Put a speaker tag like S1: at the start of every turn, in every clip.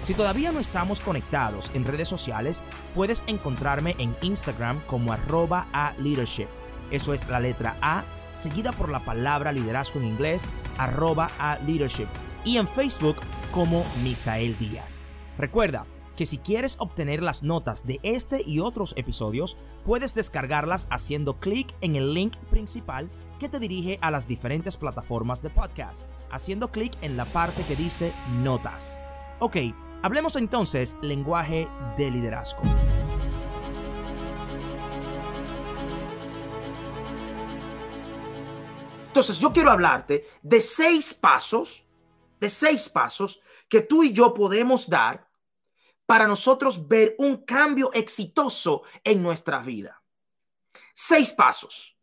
S1: Si todavía no estamos conectados en redes sociales, puedes encontrarme en Instagram como arroba a leadership. Eso es la letra A seguida por la palabra liderazgo en inglés, arroba a leadership. Y en Facebook como Misael Díaz. Recuerda que si quieres obtener las notas de este y otros episodios, puedes descargarlas haciendo clic en el link principal que te dirige a las diferentes plataformas de podcast, haciendo clic en la parte que dice notas. Ok, Hablemos entonces lenguaje de liderazgo. Entonces yo quiero hablarte de seis pasos, de seis pasos que tú y yo podemos dar para nosotros ver un cambio exitoso en nuestra vida. Seis pasos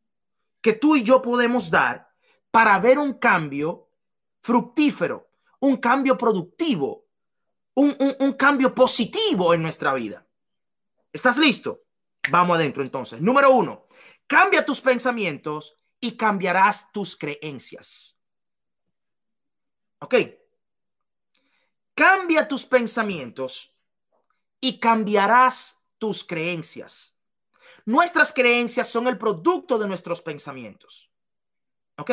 S1: que tú y yo podemos dar para ver un cambio fructífero, un cambio productivo un, cambio positivo en nuestra vida. ¿Estás listo? Vamos adentro entonces. Número uno, cambia tus pensamientos y cambiarás tus creencias. ¿Ok? Cambia tus pensamientos y cambiarás tus creencias. Nuestras creencias son el producto de nuestros pensamientos. ¿Ok?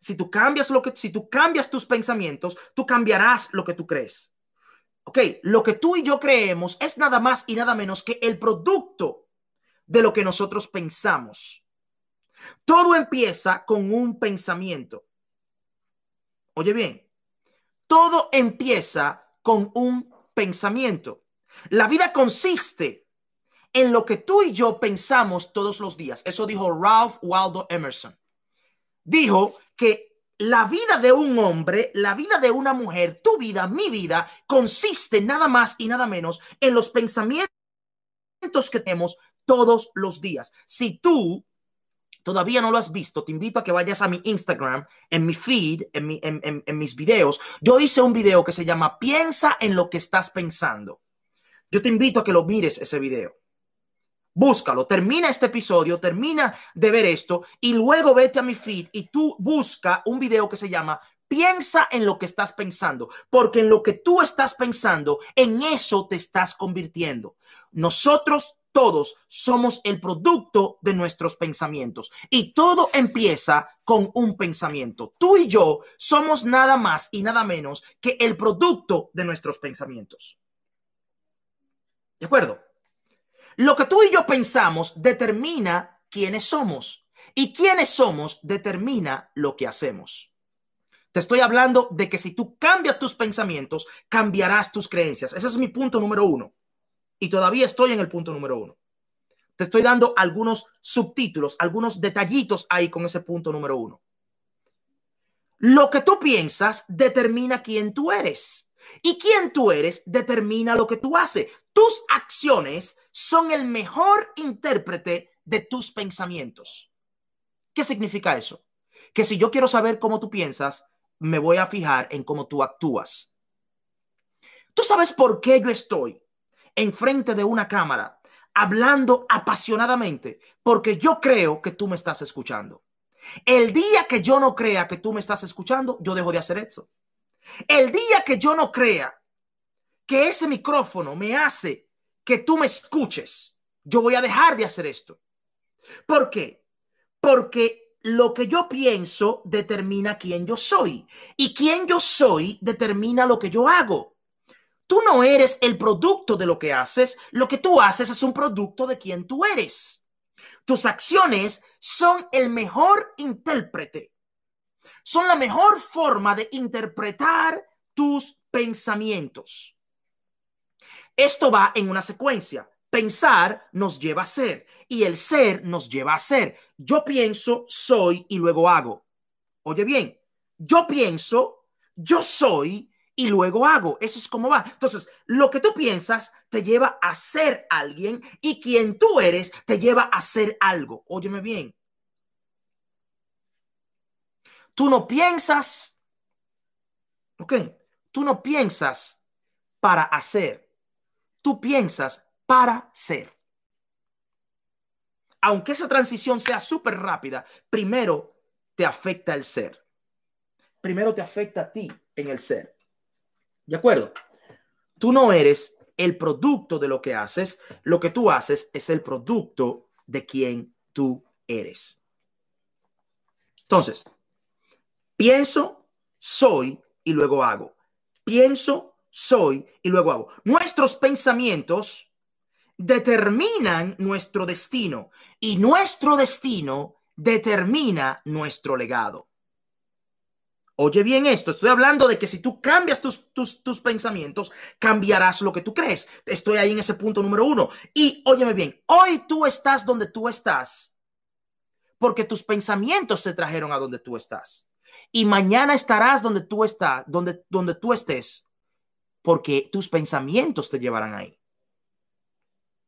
S1: Si tú cambias lo que si tú cambias tus pensamientos, tú cambiarás lo que tú crees. Ok, lo que tú y yo creemos es nada más y nada menos que el producto de lo que nosotros pensamos. Todo empieza con un pensamiento. Oye bien, todo empieza con un pensamiento. La vida consiste en lo que tú y yo pensamos todos los días. Eso dijo Ralph Waldo Emerson. Dijo que la vida de un hombre, la vida de una mujer, tu vida, mi vida, consiste nada más y nada menos en los pensamientos que tenemos todos los días. Si tú todavía no lo has visto, te invito a que vayas a mi Instagram, en mi feed, en, en mis videos. Yo hice un video que se llama Piensa en lo que estás pensando. Yo te invito a que lo mires ese video. Búscalo, termina este episodio, termina de ver esto y luego vete a mi feed y tú busca un video que se llama Piensa en lo que estás pensando, porque en lo que tú estás pensando, en eso te estás convirtiendo. Nosotros todos somos el producto de nuestros pensamientos y todo empieza con un pensamiento. Tú y yo somos nada más y nada menos que el producto de nuestros pensamientos. ¿De acuerdo? Lo que tú y yo pensamos determina quiénes somos y quiénes somos determina lo que hacemos. Te estoy hablando de que si tú cambias tus pensamientos, cambiarás tus creencias. Ese es mi punto número uno. Y todavía estoy en el punto número uno. Te estoy dando algunos subtítulos, algunos detallitos ahí con ese punto número uno. Lo que tú piensas determina quién tú eres. Y quién tú eres determina lo que tú haces. Tus acciones son el mejor intérprete de tus pensamientos. ¿Qué significa eso? Que si yo quiero saber cómo tú piensas, me voy a fijar en cómo tú actúas. ¿Tú sabes por qué yo estoy enfrente de una cámara hablando apasionadamente? Porque yo creo que tú me estás escuchando. El día que yo no crea que tú me estás escuchando, yo dejo de hacer eso. El día que yo no crea que ese micrófono me hace que tú me escuches, yo voy a dejar de hacer esto. ¿Por qué? Porque lo que yo pienso determina quién yo soy y quién yo soy determina lo que yo hago. Tú no eres el producto de lo que haces, lo que tú haces es un producto de quién tú eres. Tus acciones son el mejor intérprete son la mejor forma de interpretar tus pensamientos. Esto va en una secuencia. Pensar nos lleva a ser y el ser nos lleva a ser. Yo pienso, soy y luego hago. Oye bien, yo pienso, yo soy y luego hago. Eso es como va. Entonces, lo que tú piensas te lleva a ser alguien y quien tú eres te lleva a ser algo. Óyeme bien. Tú no piensas, ok, tú no piensas para hacer, tú piensas para ser. Aunque esa transición sea súper rápida, primero te afecta el ser. Primero te afecta a ti en el ser. ¿De acuerdo? Tú no eres el producto de lo que haces, lo que tú haces es el producto de quien tú eres. Entonces, pienso, soy y luego hago. Pienso, soy y luego hago. Nuestros pensamientos determinan nuestro destino y nuestro destino determina nuestro legado. Oye bien esto, estoy hablando de que si tú cambias tus, tus, pensamientos, cambiarás lo que tú crees. Estoy ahí en ese punto número uno. Y óyeme bien, hoy tú estás donde tú estás porque tus pensamientos se trajeron a donde tú estás. Y mañana estarás donde tú estás, donde, donde tú estés, porque tus pensamientos te llevarán ahí.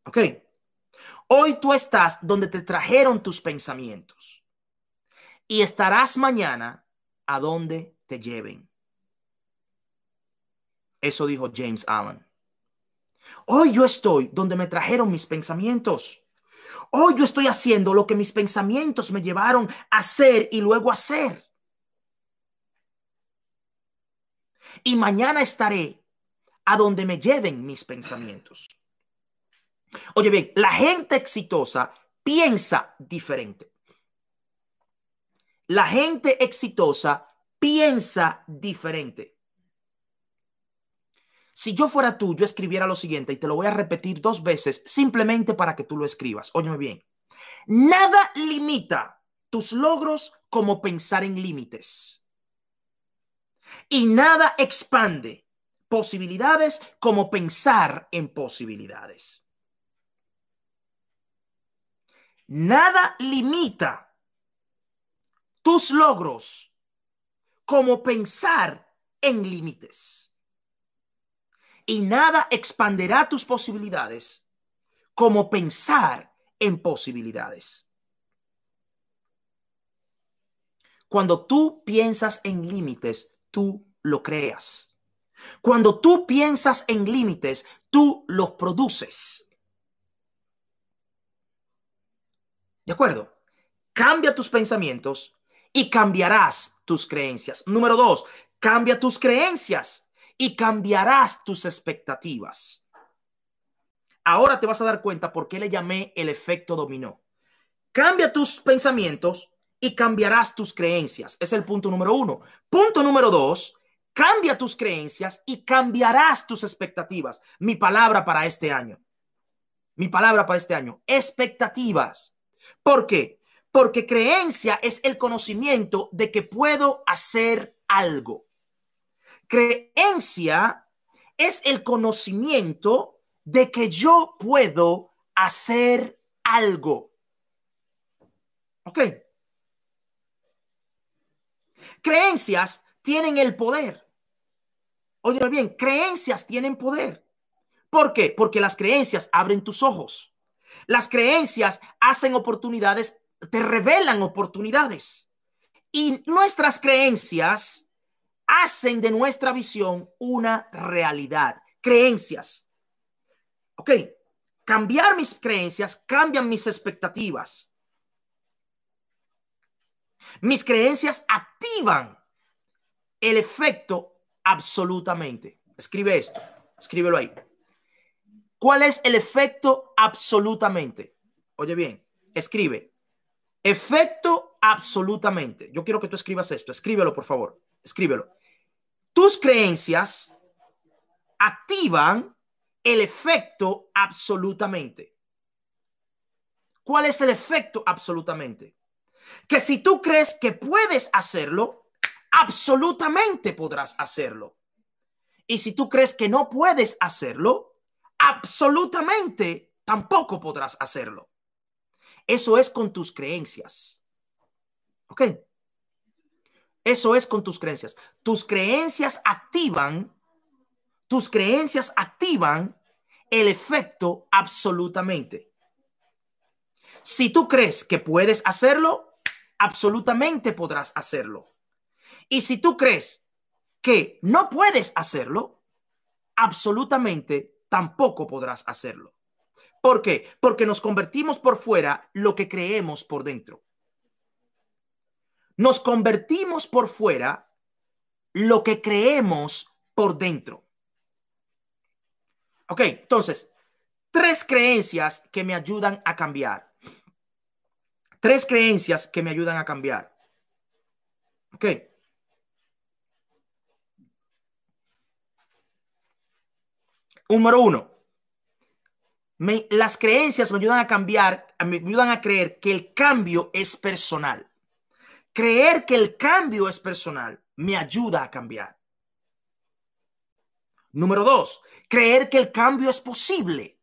S1: ¿Ok? Hoy tú estás donde te trajeron tus pensamientos. Y estarás mañana a donde te lleven. Eso dijo James Allen. Hoy yo estoy donde me trajeron mis pensamientos. Hoy yo estoy haciendo lo que mis pensamientos me llevaron a hacer y luego a hacer. Y mañana estaré a donde me lleven mis pensamientos. Oye bien, la gente exitosa piensa diferente. La gente exitosa piensa diferente. Si yo fuera tú, yo escribiera lo siguiente y te lo voy a repetir dos veces simplemente para que tú lo escribas. Óyeme bien. Nada limita tus logros como pensar en límites. Y nada expande posibilidades como pensar en posibilidades. Nada limita tus logros como pensar en límites. Y nada expanderá tus posibilidades como pensar en posibilidades. Cuando tú piensas en límites, tú lo creas. Cuando tú piensas en límites, tú los produces. ¿De acuerdo? Cambia tus pensamientos y cambiarás tus creencias. Número dos, cambia tus creencias y cambiarás tus expectativas. Ahora te vas a dar cuenta por qué le llamé el efecto dominó. Cambia tus pensamientos y cambiarás tus creencias. Es el punto número uno. Punto número dos, cambia tus creencias y cambiarás tus expectativas. Mi palabra para este año. Mi palabra para este año. Expectativas. ¿Por qué? Porque creencia es el conocimiento de que puedo hacer algo. Creencia es el conocimiento de que yo puedo hacer algo. ¿Ok? Creencias tienen el poder. Oye bien, creencias tienen poder. ¿Por qué? Porque las creencias abren tus ojos. Las creencias hacen oportunidades te revelan oportunidades. Y nuestras creencias hacen de nuestra visión una realidad. Creencias. Ok, cambiar mis creencias cambian mis expectativas. Mis creencias activan el efecto absolutamente. Escribe esto, escríbelo ahí. ¿Cuál es el efecto absolutamente? Oye bien, escribe Efecto absolutamente. Yo quiero que tú escribas esto. Escríbelo, por favor. Escríbelo. Tus creencias activan el efecto absolutamente. ¿Cuál es el efecto absolutamente? Que si tú crees que puedes hacerlo, absolutamente podrás hacerlo. Y si tú crees que no puedes hacerlo, absolutamente tampoco podrás hacerlo. Eso es con tus creencias. ¿Ok? Eso es con tus creencias. Tus creencias activan tus creencias activan el efecto absolutamente. Si tú crees que puedes hacerlo, absolutamente podrás hacerlo. Y si tú crees que no puedes hacerlo, absolutamente tampoco podrás hacerlo. ¿Por qué? Porque nos convertimos por fuera lo que creemos por dentro. Nos convertimos por fuera lo que creemos por dentro. Ok, entonces, tres creencias que me ayudan a cambiar. Tres creencias que me ayudan a cambiar. Ok. Número uno, las creencias me ayudan a cambiar, me ayudan a creer que el cambio es personal. Creer que el cambio es personal me ayuda a cambiar. Número dos, creer que el cambio es posible.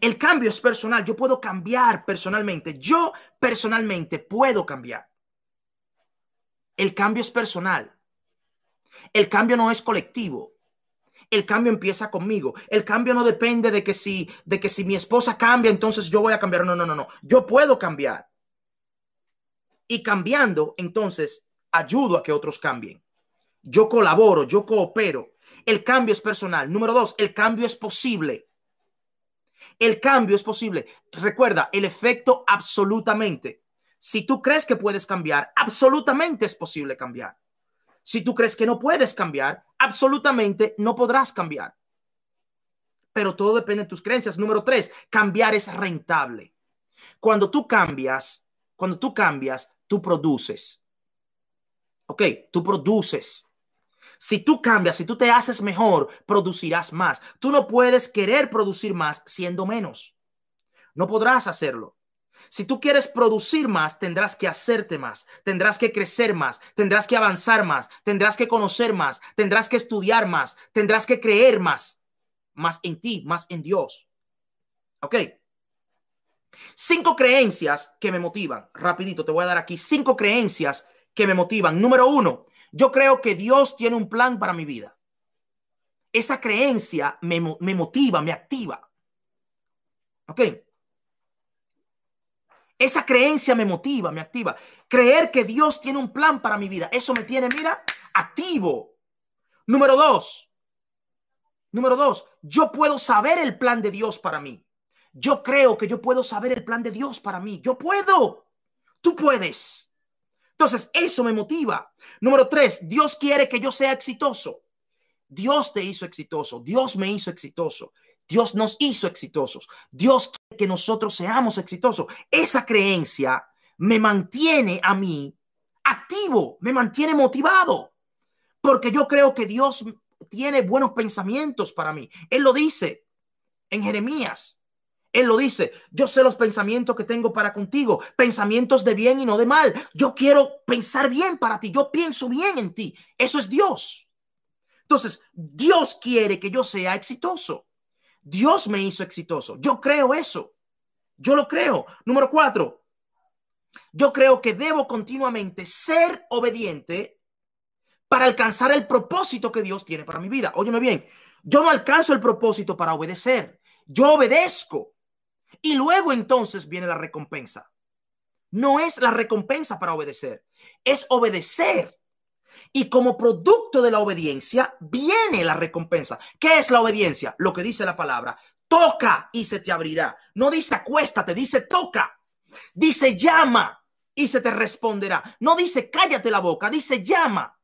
S1: El cambio es personal. Yo puedo cambiar personalmente. Yo personalmente puedo cambiar. El cambio es personal. El cambio no es colectivo. El cambio empieza conmigo. El cambio no depende de que si de que si mi esposa cambia, entonces yo voy a cambiar. No, no, no, no. Yo puedo cambiar. Y cambiando, entonces ayudo a que otros cambien. Yo colaboro, yo coopero. El cambio es personal. Número dos, el cambio es posible. El cambio es posible. Recuerda, el efecto absolutamente. Si tú crees que puedes cambiar, absolutamente es posible cambiar. Si tú crees que no puedes cambiar, absolutamente no podrás cambiar. Pero todo depende de tus creencias. Número tres, cambiar es rentable. Cuando tú cambias, cuando tú cambias, tú produces. Ok, tú produces. Si tú cambias, si tú te haces mejor, producirás más. Tú no puedes querer producir más siendo menos. No podrás hacerlo. Si tú quieres producir más, tendrás que hacerte más, tendrás que crecer más, tendrás que avanzar más, tendrás que conocer más, tendrás que estudiar más, tendrás que creer más, más en ti, más en Dios. ¿Ok? Cinco creencias que me motivan. Rapidito, te voy a dar aquí cinco creencias que me motivan. Número uno, yo creo que Dios tiene un plan para mi vida. Esa creencia me, motiva, me activa. ¿Ok? Esa creencia me motiva, me activa. Creer que Dios tiene un plan para mi vida. Eso me tiene, mira, activo. Número dos. Número dos, yo puedo saber el plan de Dios para mí. Yo creo que yo puedo saber el plan de Dios para mí. Yo puedo. Tú puedes. Entonces, eso me motiva. Número tres, Dios quiere que yo sea exitoso. Dios te hizo exitoso. Dios me hizo exitoso. Dios nos hizo exitosos. Dios quiere que nosotros seamos exitosos. Esa creencia me mantiene a mí activo, me mantiene motivado. Porque yo creo que Dios tiene buenos pensamientos para mí. Él lo dice en Jeremías. Él lo dice, yo sé los pensamientos que tengo para contigo, pensamientos de bien y no de mal. Yo quiero pensar bien para ti, yo pienso bien en ti. Eso es Dios. Entonces, Dios quiere que yo sea exitoso. Dios me hizo exitoso. Yo creo eso. Yo lo creo. Número cuatro, yo creo que debo continuamente ser obediente para alcanzar el propósito que Dios tiene para mi vida. Óyeme bien, yo no alcanzo el propósito para obedecer. Yo obedezco. Y luego entonces viene la recompensa. No es la recompensa para obedecer, es obedecer. Y como producto de la obediencia viene la recompensa. ¿Qué es la obediencia? Lo que dice la palabra. Toca y se te abrirá. No dice acuéstate, dice toca. Dice llama y se te responderá. No dice cállate la boca, dice llama.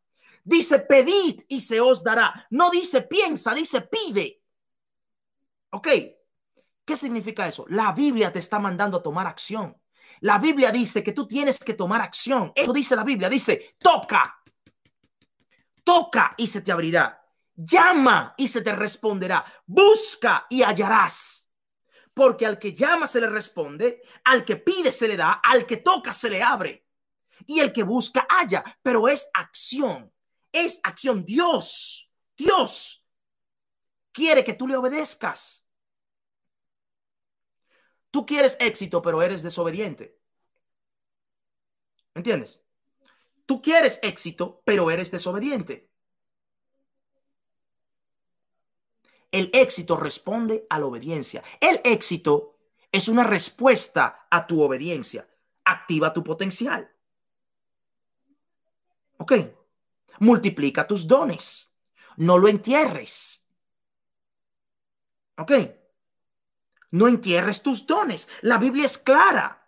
S1: Dice pedid y se os dará. No dice piensa, dice pide. ¿Ok? ¿Qué significa eso? La Biblia te está mandando a tomar acción. La Biblia dice que tú tienes que tomar acción. Eso dice la Biblia. Dice, toca. Toca y se te abrirá. Llama y se te responderá. Busca y hallarás. Porque al que llama se le responde, al que pide se le da, al que toca se le abre. Y el que busca halla, pero es acción. Es acción. Dios, Dios quiere que tú le obedezcas. Tú quieres éxito, pero eres desobediente. ¿Entiendes? Tú quieres éxito, pero eres desobediente. El éxito responde a la obediencia. El éxito es una respuesta a tu obediencia. Activa tu potencial. ¿Ok? Multiplica tus dones. No lo entierres. ¿Ok? No entierres tus dones. La Biblia es clara.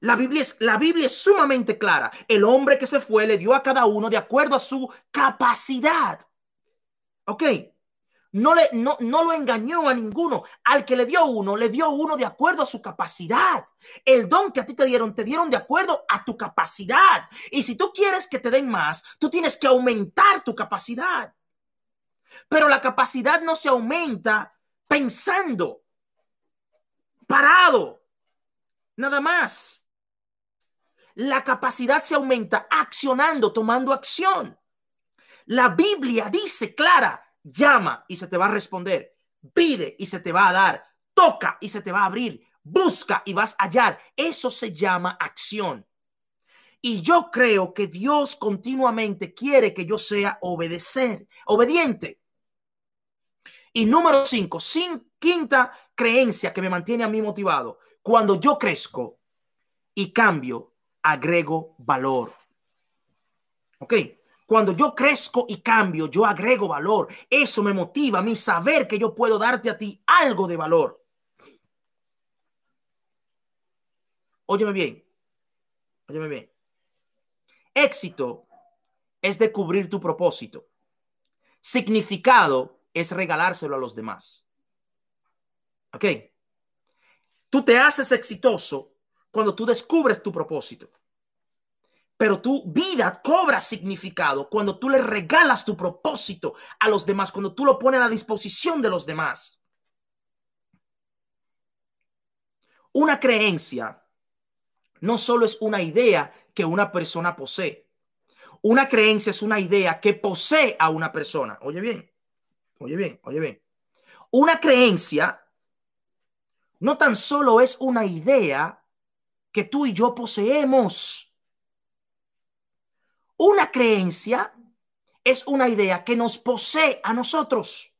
S1: La Biblia, es, la Biblia es sumamente clara. El hombre que se fue le dio a cada uno de acuerdo a su capacidad. ¿Ok? No, le, no, no lo engañó a ninguno. Al que le dio uno, le dio uno de acuerdo a su capacidad. El don que a ti te dieron, te dieron de acuerdo a tu capacidad. Y si tú quieres que te den más, tú tienes que aumentar tu capacidad. Pero la capacidad no se aumenta pensando, parado, nada más. La capacidad se aumenta accionando, tomando acción. La Biblia dice clara, llama y se te va a responder, pide y se te va a dar, toca y se te va a abrir, busca y vas a hallar. Eso se llama acción. Y yo creo que Dios continuamente quiere que yo sea obedecer, obediente. Y número cinco, sin, quinta creencia que me mantiene a mí motivado. Cuando yo crezco y cambio, agrego valor. ¿Ok? Cuando yo crezco y cambio, yo agrego valor. Eso me motiva a mí saber que yo puedo darte a ti algo de valor. Óyeme bien. Óyeme bien. Éxito es descubrir tu propósito. Significado es regalárselo a los demás. ¿Ok? Tú te haces exitoso cuando tú descubres tu propósito. Pero tu vida cobra significado cuando tú le regalas tu propósito a los demás, cuando tú lo pones a la disposición de los demás. Una creencia no solo es una idea que una persona posee. Una creencia es una idea que posee a una persona. Oye bien, oye bien, oye bien. Una creencia no tan solo es una idea que tú y yo poseemos una creencia es una idea que nos posee a nosotros.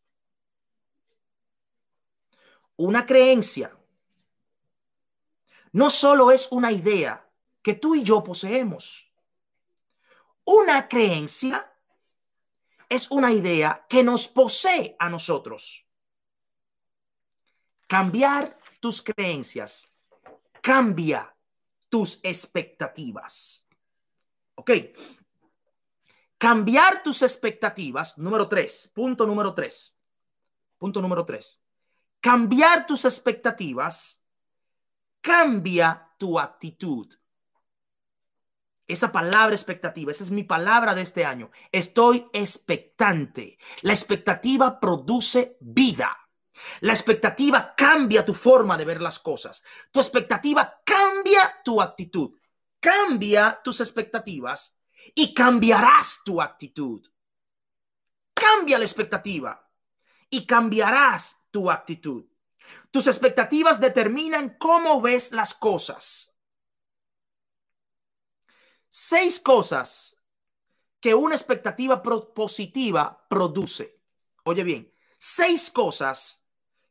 S1: Una creencia no solo es una idea que tú y yo poseemos. Una creencia es una idea que nos posee a nosotros. Cambiar tus creencias cambia tus expectativas. ¿Ok? Cambiar tus expectativas, número tres, punto número tres. Punto número tres. Cambiar tus expectativas cambia tu actitud. Esa palabra expectativa, esa es mi palabra de este año. Estoy expectante. La expectativa produce vida. La expectativa cambia tu forma de ver las cosas. Tu expectativa cambia tu actitud. Cambia tus expectativas y cambiarás tu actitud. Cambia la expectativa y cambiarás tu actitud. Tus expectativas determinan cómo ves las cosas. Seis cosas que una expectativa positiva produce. Oye bien, seis cosas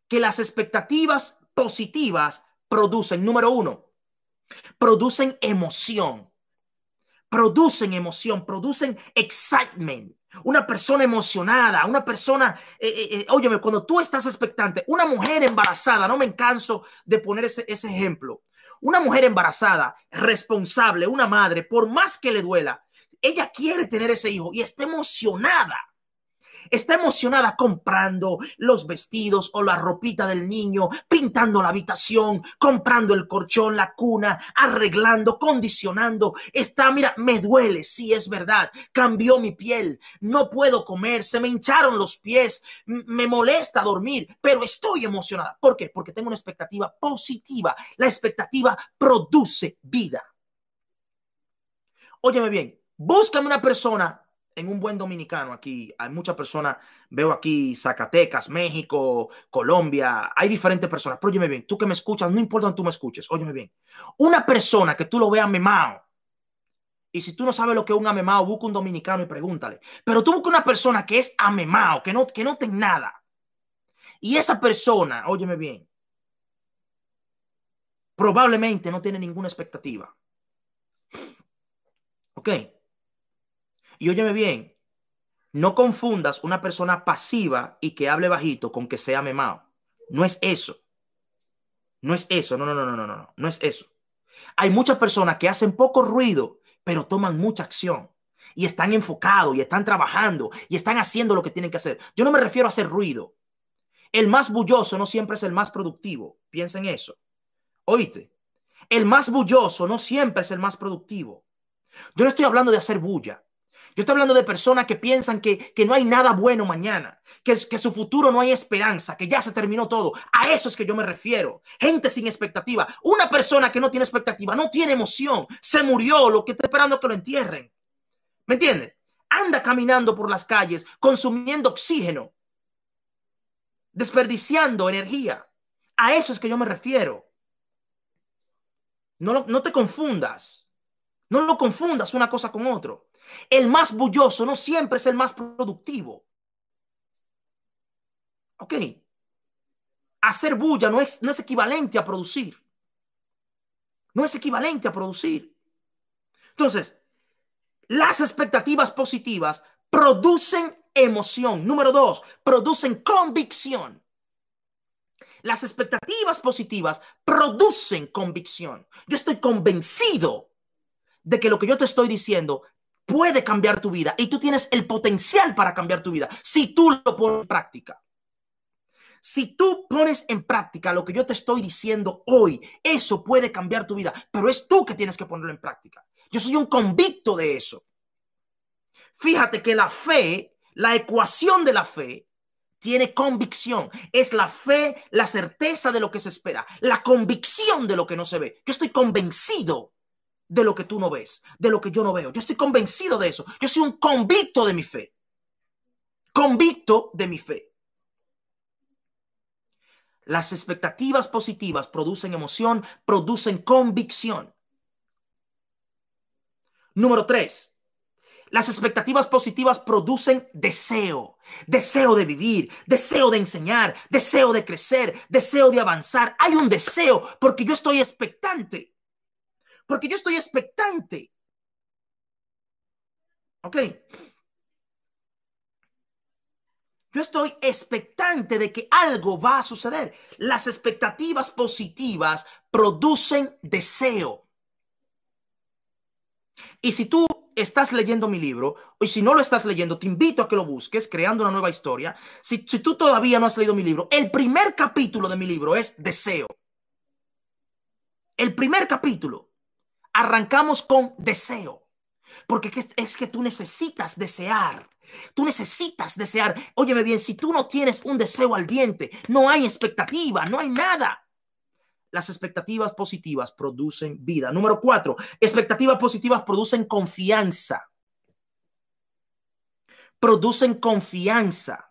S1: que las expectativas positivas producen. Número uno, producen emoción. Producen emoción, producen excitement. Una persona emocionada, una persona, eh, eh, eh, óyeme, cuando tú estás expectante, una mujer embarazada, no me canso de poner ese, ese ejemplo, una mujer embarazada, responsable, una madre, por más que le duela, ella quiere tener ese hijo y está emocionada está emocionada comprando los vestidos o la ropita del niño, pintando la habitación, comprando el colchón, la cuna, arreglando, condicionando. Está, mira, me duele, sí es verdad, cambió mi piel, no puedo comer, se me hincharon los pies, me molesta dormir, pero estoy emocionada. ¿Por qué? Porque tengo una expectativa positiva. La expectativa produce vida. Óyeme bien, búscame una persona en un buen dominicano aquí, hay muchas personas, veo aquí Zacatecas, México, Colombia, hay diferentes personas, pero óyeme bien, tú que me escuchas, no importa donde tú me escuches, óyeme bien, una persona que tú lo veas memao, y si tú no sabes lo que es un amemao, busca un dominicano y pregúntale, pero tú busca una persona que es amemao, que no, que no tenga nada, Y esa persona, óyeme bien, probablemente no tiene ninguna expectativa. ¿Ok? Y óyeme bien, no confundas una persona pasiva y que hable bajito con que sea memado. No es eso. No es eso. No, no, no, no, no, no. No es eso. Hay muchas personas que hacen poco ruido, pero toman mucha acción. Y están enfocados y están trabajando y están haciendo lo que tienen que hacer. Yo no me refiero a hacer ruido. El más bulloso no siempre es el más productivo. Piensa en eso. Oíste. El más bulloso no siempre es el más productivo. Yo no estoy hablando de hacer bulla. Yo estoy hablando de personas que piensan que, no hay nada bueno mañana, que, que su futuro no hay esperanza, que ya se terminó todo. A eso es que yo me refiero. Gente sin expectativa. Una persona que no tiene expectativa, no tiene emoción, se murió, lo que está esperando que lo entierren. ¿Me entiendes? Anda caminando por las calles, consumiendo oxígeno, desperdiciando energía. A eso es que yo me refiero. No, no te confundas. No lo confundas una cosa con otro. El más bulloso no siempre es el más productivo. ¿Ok? Hacer bulla no es, no es equivalente a producir. No es equivalente a producir. Entonces, las expectativas positivas producen emoción. Número dos, producen convicción. Las expectativas positivas producen convicción. Yo estoy convencido de que lo que yo te estoy diciendo puede cambiar tu vida y tú tienes el potencial para cambiar tu vida si tú lo pones en práctica. Si tú pones en práctica lo que yo te estoy diciendo hoy, eso puede cambiar tu vida, pero es tú que tienes que ponerlo en práctica. Yo soy un convicto de eso. Fíjate que la fe, la ecuación de la fe, tiene convicción. Es la fe, la certeza de lo que se espera, la convicción de lo que no se ve. Yo estoy convencido de lo que tú no ves, de lo que yo no veo. Yo estoy convencido de eso. Yo soy un convicto de mi fe. Convicto de mi fe. Las expectativas positivas producen emoción, producen convicción. Número tres, las expectativas positivas producen deseo, deseo de vivir, deseo de enseñar, deseo de crecer, deseo de avanzar. Hay un deseo porque yo estoy expectante. Porque yo estoy expectante. ¿Ok? Yo estoy expectante de que algo va a suceder. Las expectativas positivas producen deseo. Y si tú estás leyendo mi libro, y si no lo estás leyendo, te invito a que lo busques, creando una nueva historia. Si, si tú todavía no has leído mi libro, el primer capítulo de mi libro es deseo. El primer capítulo arrancamos con deseo. Porque es que tú necesitas desear. Tú necesitas desear. Óyeme bien, si tú no tienes un deseo al diente, no hay expectativa, no hay nada. Las expectativas positivas producen vida. Número cuatro, expectativas positivas producen confianza. Producen confianza.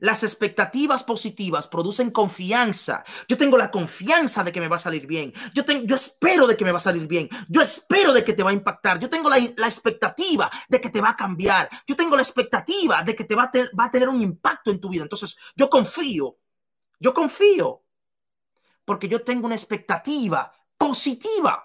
S1: Las expectativas positivas producen confianza. Yo tengo la confianza de que me va a salir bien. Yo, tengo, yo espero de que me va a salir bien. Yo espero de que te va a impactar. Yo tengo la, expectativa de que te va a cambiar. Yo tengo la expectativa de que te va a, va a tener un impacto en tu vida. Entonces, yo confío. Yo confío. Porque yo tengo una expectativa positiva.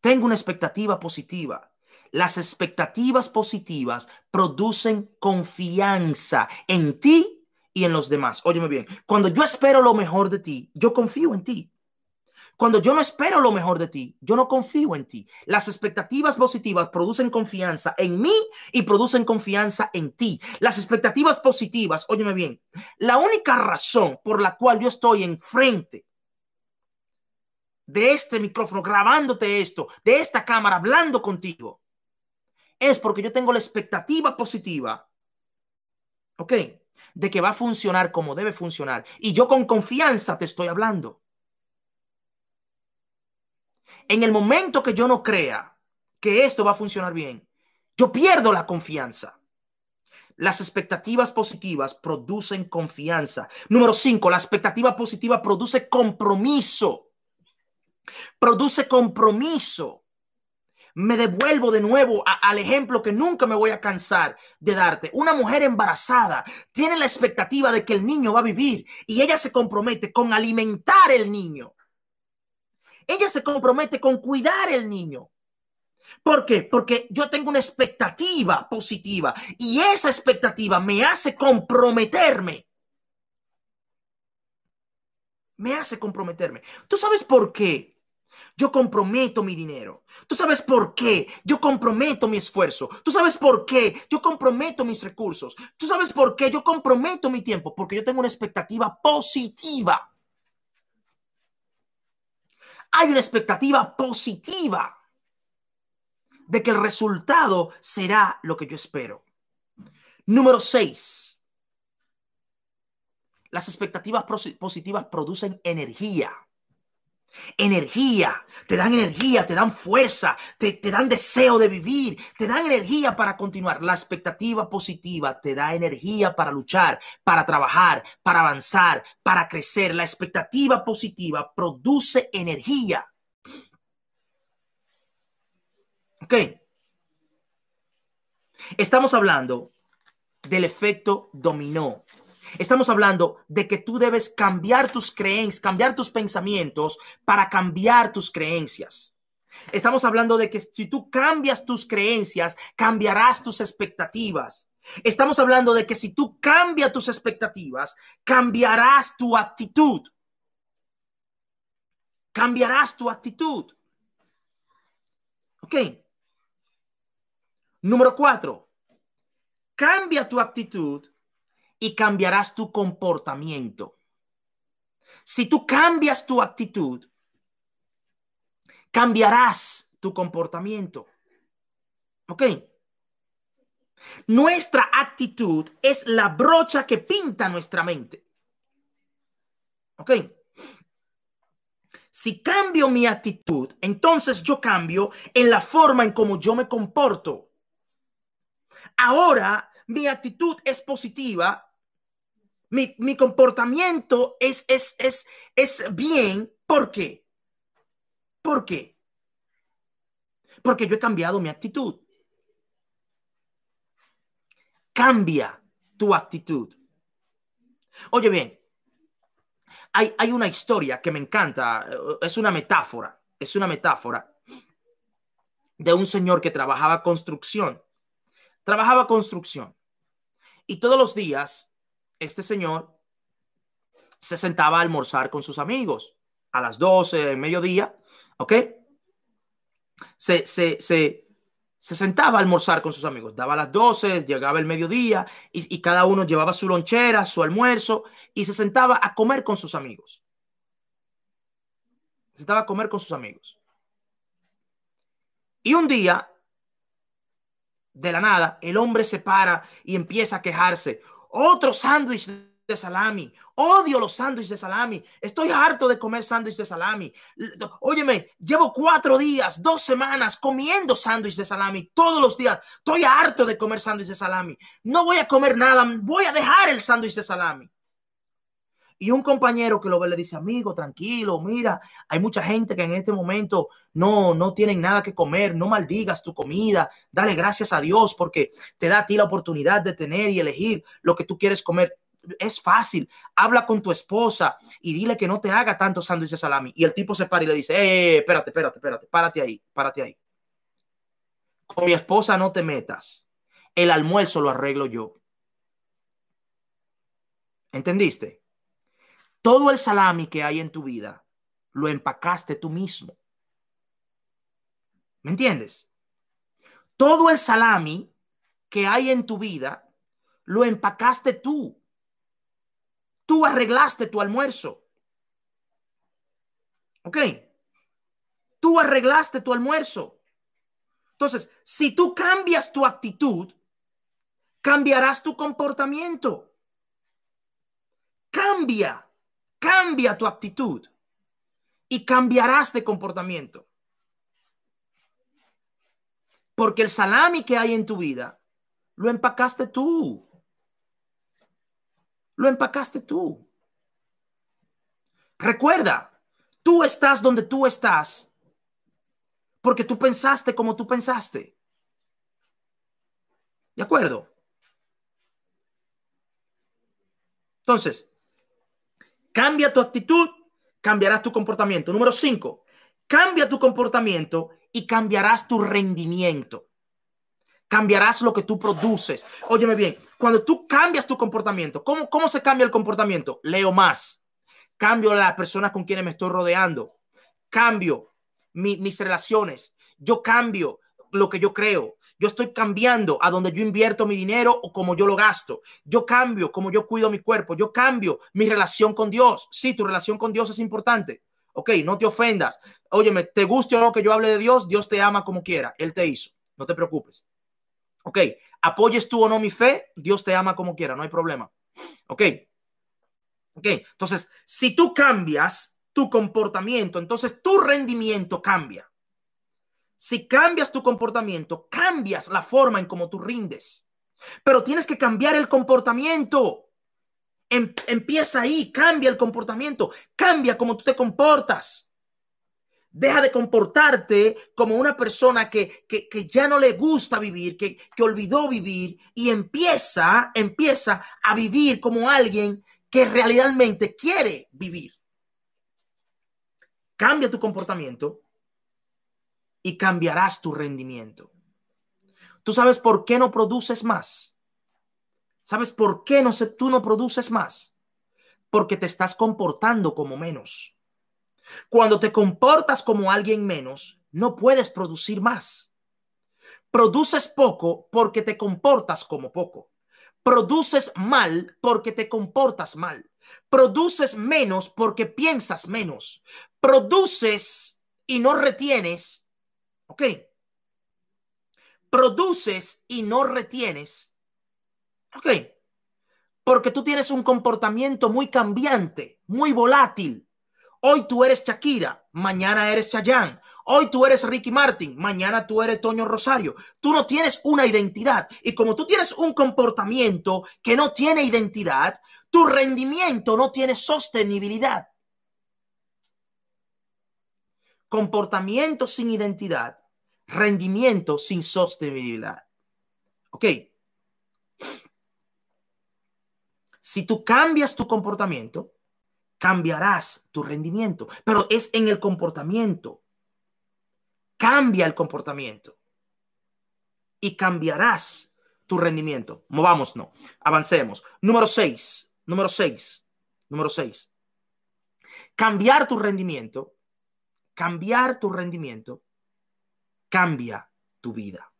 S1: Tengo una expectativa positiva. Las expectativas positivas producen confianza en ti y en los demás. Óyeme bien, cuando yo espero lo mejor de ti, yo confío en ti. Cuando yo no espero lo mejor de ti, yo no confío en ti. Las expectativas positivas producen confianza en mí y producen confianza en ti. Las expectativas positivas, óyeme bien, la única razón por la cual yo estoy enfrente de este micrófono grabándote esto, de esta cámara hablando contigo, es porque yo tengo la expectativa positiva, ¿ok? De que va a funcionar como debe funcionar. Y yo con confianza te estoy hablando. En el momento que yo no crea que esto va a funcionar bien, yo pierdo la confianza. Las expectativas positivas producen confianza. Número cinco, la expectativa positiva produce compromiso. Produce compromiso. Me devuelvo de nuevo al ejemplo que nunca me voy a cansar de darte. Una mujer embarazada tiene la expectativa de que el niño va a vivir y ella se compromete con alimentar el niño. Ella se compromete con cuidar el niño. ¿Por qué? Porque yo tengo una expectativa positiva y esa expectativa me hace comprometerme. Me hace comprometerme. ¿Tú sabes por qué? Yo comprometo mi dinero. ¿Tú sabes por qué? Yo comprometo mi esfuerzo. ¿Tú sabes por qué? Yo comprometo mis recursos. ¿Tú sabes por qué? Yo comprometo mi tiempo. Porque yo tengo una expectativa positiva. Hay una expectativa positiva de que el resultado será lo que yo espero. Número seis. Las expectativas positivas producen energía. Energía, te dan energía, te dan fuerza, te, te, dan deseo de vivir, te dan energía para continuar. La expectativa positiva te da energía para luchar, para trabajar, para avanzar, para crecer. La expectativa positiva produce energía. Ok. Estamos hablando del efecto dominó. Estamos hablando de que tú debes cambiar tus creencias, cambiar tus pensamientos para cambiar tus creencias. Estamos hablando de que si tú cambias tus creencias, cambiarás tus expectativas. Estamos hablando de que si tú cambias tus expectativas, cambiarás tu actitud. Cambiarás tu actitud. Ok. Número cuatro, cambia tu actitud y cambiarás tu comportamiento. Si tú cambias tu actitud, cambiarás tu comportamiento. ¿Ok? Nuestra actitud es la brocha que pinta nuestra mente. ¿Ok? Si cambio mi actitud, entonces yo cambio en la forma en cómo yo me comporto. Ahora mi actitud es positiva mi, comportamiento es, es, es, es bien. ¿Por qué? ¿Por qué? Porque yo he cambiado mi actitud. Cambia tu actitud. Oye bien, hay, hay una historia que me encanta, es una metáfora, es una metáfora de un señor que trabajaba construcción. Trabajaba construcción. Y todos los días este señor se sentaba a almorzar con sus amigos a las 12 mediodía, ¿ok? Se, se, sentaba a almorzar con sus amigos, daba las 12, llegaba el mediodía y, y cada uno llevaba su lonchera, su almuerzo y se sentaba a comer con sus amigos. Se sentaba a comer con sus amigos. Y un día, de la nada, el hombre se para y empieza a quejarse. Otro sándwich de salami. Odio los sándwiches de salami. Estoy harto de comer sándwich de salami. Óyeme, llevo cuatro días, dos semanas comiendo sándwich de salami todos los días. Estoy harto de comer sándwich de salami. No voy a comer nada. Voy a dejar el sándwich de salami. Y un compañero que lo ve le dice, amigo, tranquilo, mira, hay mucha gente que en este momento no, no tienen nada que comer, no maldigas tu comida, dale gracias a Dios porque te da a ti la oportunidad de tener y elegir lo que tú quieres comer. Es fácil, habla con tu esposa y dile que no te haga tanto sándwich de salami. Y el tipo se para y le dice, eh, espérate, espérate, espérate, párate ahí, párate ahí. Con mi esposa no te metas. El almuerzo lo arreglo yo. ¿Entendiste? Todo el salami que hay en tu vida lo empacaste tú mismo. ¿Me entiendes? Todo el salami que hay en tu vida lo empacaste tú. Tú arreglaste tu almuerzo. ¿Ok? Tú arreglaste tu almuerzo. Entonces, si tú cambias tu actitud, cambiarás tu comportamiento. Cambia. Cambia tu actitud y cambiarás de comportamiento. Porque el salami que hay en tu vida lo empacaste tú. Lo empacaste tú. Recuerda, tú estás donde tú estás Porque tú pensaste como tú pensaste. ¿De acuerdo? Entonces, cambia tu actitud, cambiarás tu comportamiento. Número cinco, cambia tu comportamiento y cambiarás tu rendimiento. Cambiarás lo que tú produces. Óyeme bien, cuando tú cambias tu comportamiento, ¿cómo, cómo se cambia el comportamiento? Leo más. Cambio las personas con quienes me estoy rodeando. Cambio mis relaciones. Yo cambio lo que yo creo. Yo estoy cambiando a donde yo invierto mi dinero o como yo lo gasto. Yo cambio como yo cuido mi cuerpo. Yo cambio mi relación con Dios. Sí, tu relación con Dios es importante. Ok, no te ofendas. Óyeme, te guste o no que yo hable de Dios, Dios te ama como quiera. Él te hizo. No te preocupes. Ok, apoyes tú o no mi fe, Dios te ama como quiera, no hay problema. Ok. Ok, entonces, si tú cambias tu comportamiento, entonces tu rendimiento cambia. Si cambias tu comportamiento, cambias la forma en cómo tú rindes. Pero tienes que cambiar el comportamiento. Em, empieza ahí, cambia el comportamiento, cambia cómo tú te comportas. Deja de comportarte como una persona que, ya no le gusta vivir, que, que olvidó vivir y empieza, empieza a vivir como alguien que realmente quiere vivir. Cambia tu comportamiento y cambiarás tu rendimiento. ¿Tú sabes por qué no produces más? ¿Sabes por qué no tú no produces más? Porque te estás comportando como menos. Cuando te comportas como alguien menos, no puedes producir más. Produces poco porque te comportas como poco. Produces mal porque te comportas mal. Produces menos porque piensas menos. Produces y no retienes. ¿Ok? Produces y no retienes Ok. Porque tú tienes un comportamiento muy cambiante, muy volátil. Hoy tú eres Shakira, mañana eres Chayanne. Hoy tú eres Ricky Martin, mañana tú eres Toño Rosario. Tú no tienes una identidad. Y como tú tienes un comportamiento que no tiene identidad, tu rendimiento no tiene sostenibilidad. Comportamiento sin identidad, rendimiento sin sostenibilidad. ¿Ok? Si tú cambias tu comportamiento, cambiarás tu rendimiento, pero es en el comportamiento. Cambia el comportamiento y cambiarás tu rendimiento. Movamos, no. Avancemos. Número 6. Número 6. Número 6. Cambiar tu rendimiento. Cambiar tu rendimiento cambia tu vida.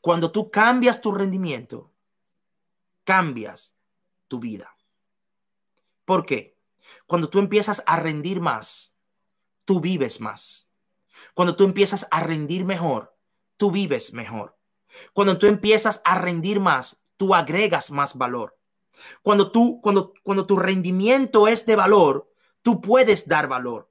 S1: Cuando tú cambias tu rendimiento, cambias tu vida. ¿Por qué? Cuando tú empiezas a rendir más, tú vives más. Cuando tú empiezas a rendir mejor, tú vives mejor. Cuando tú empiezas a rendir más, tú agregas más valor. Cuando tú cuando cuando tu rendimiento es de valor, tú puedes dar valor.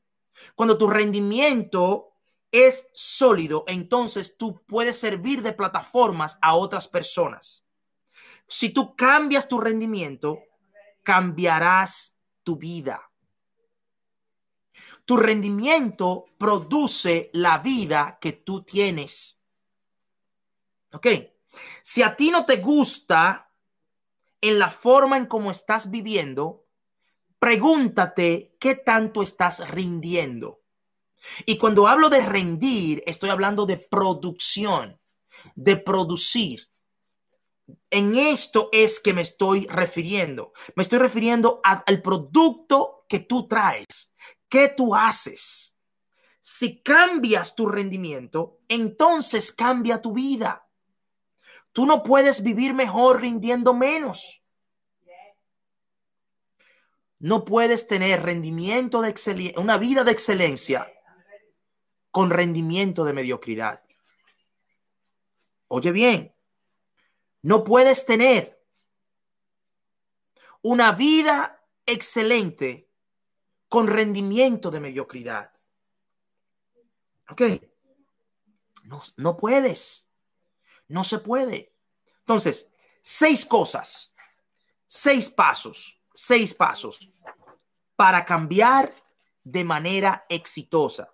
S1: Cuando tu rendimiento es sólido, entonces tú puedes servir de plataformas a otras personas. Si tú cambias tu rendimiento, cambiarás tu vida. Tu rendimiento produce la vida que tú tienes. ¿Ok? Si a ti no te gusta en la forma en cómo estás viviendo, pregúntate qué tanto estás rindiendo. Y cuando hablo de rendir, estoy hablando de producción, de producir. En esto es que me estoy refiriendo. Me estoy refiriendo al producto que tú traes, que tú haces. Si cambias tu rendimiento, entonces cambia tu vida. Tú no puedes vivir mejor rindiendo menos. No puedes tener rendimiento de excelencia, una vida de excelencia con rendimiento de mediocridad. Oye bien, no puedes tener una vida excelente con rendimiento de mediocridad. ¿Ok? No, no puedes. No se puede. Entonces, seis cosas, seis pasos, seis pasos para cambiar de manera exitosa.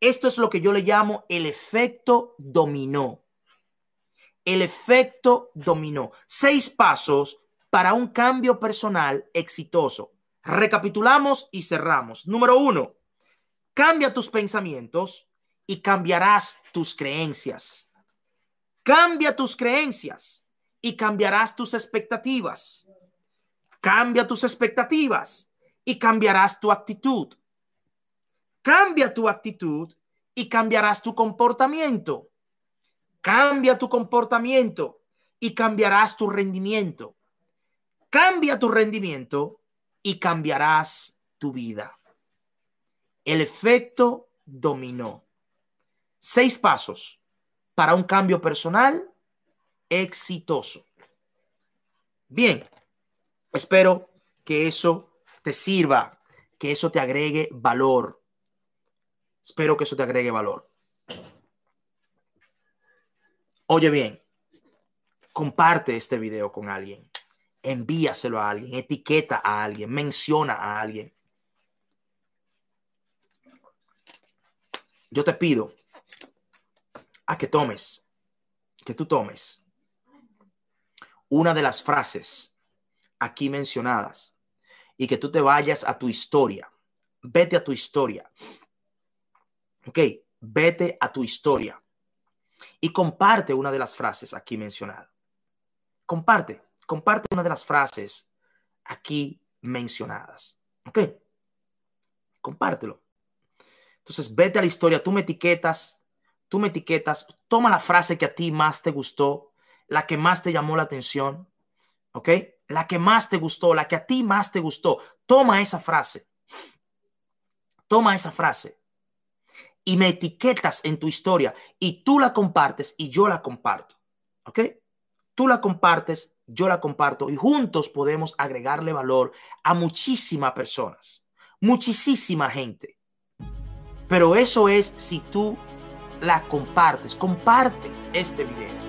S1: Esto es lo que yo le llamo el efecto dominó. El efecto dominó. Seis pasos para un cambio personal exitoso. Recapitulamos y cerramos. Número uno, cambia tus pensamientos y cambiarás tus creencias. Cambia tus creencias y cambiarás tus expectativas. Cambia tus expectativas y cambiarás tu actitud. Cambia tu actitud y cambiarás tu comportamiento. Cambia tu comportamiento y cambiarás tu rendimiento. Cambia tu rendimiento y cambiarás tu vida. El efecto dominó. Seis pasos para un cambio personal exitoso. Bien, espero que eso te sirva, que eso te agregue valor. Espero que eso te agregue valor. Oye bien, comparte este video con alguien, envíaselo a alguien, etiqueta a alguien, menciona a alguien. Yo te pido a que tomes, que tú tomes una de las frases aquí mencionadas y que tú te vayas a tu historia. Vete a tu historia. Ok, vete a tu historia y comparte una de las frases aquí mencionadas. Comparte, comparte una de las frases aquí mencionadas. Ok, compártelo. Entonces, vete a la historia, tú me etiquetas tú me etiquetas, toma la frase que a ti más te gustó, la que más te llamó la atención, ¿ok? La que más te gustó, la que a ti más te gustó. Toma esa frase. Toma esa frase y me etiquetas en tu historia y tú la compartes y yo la comparto, ¿ok? Tú la compartes, yo la comparto y juntos podemos agregarle valor a muchísimas personas, muchísima gente. Pero eso es si tú la compartes. Comparte este video.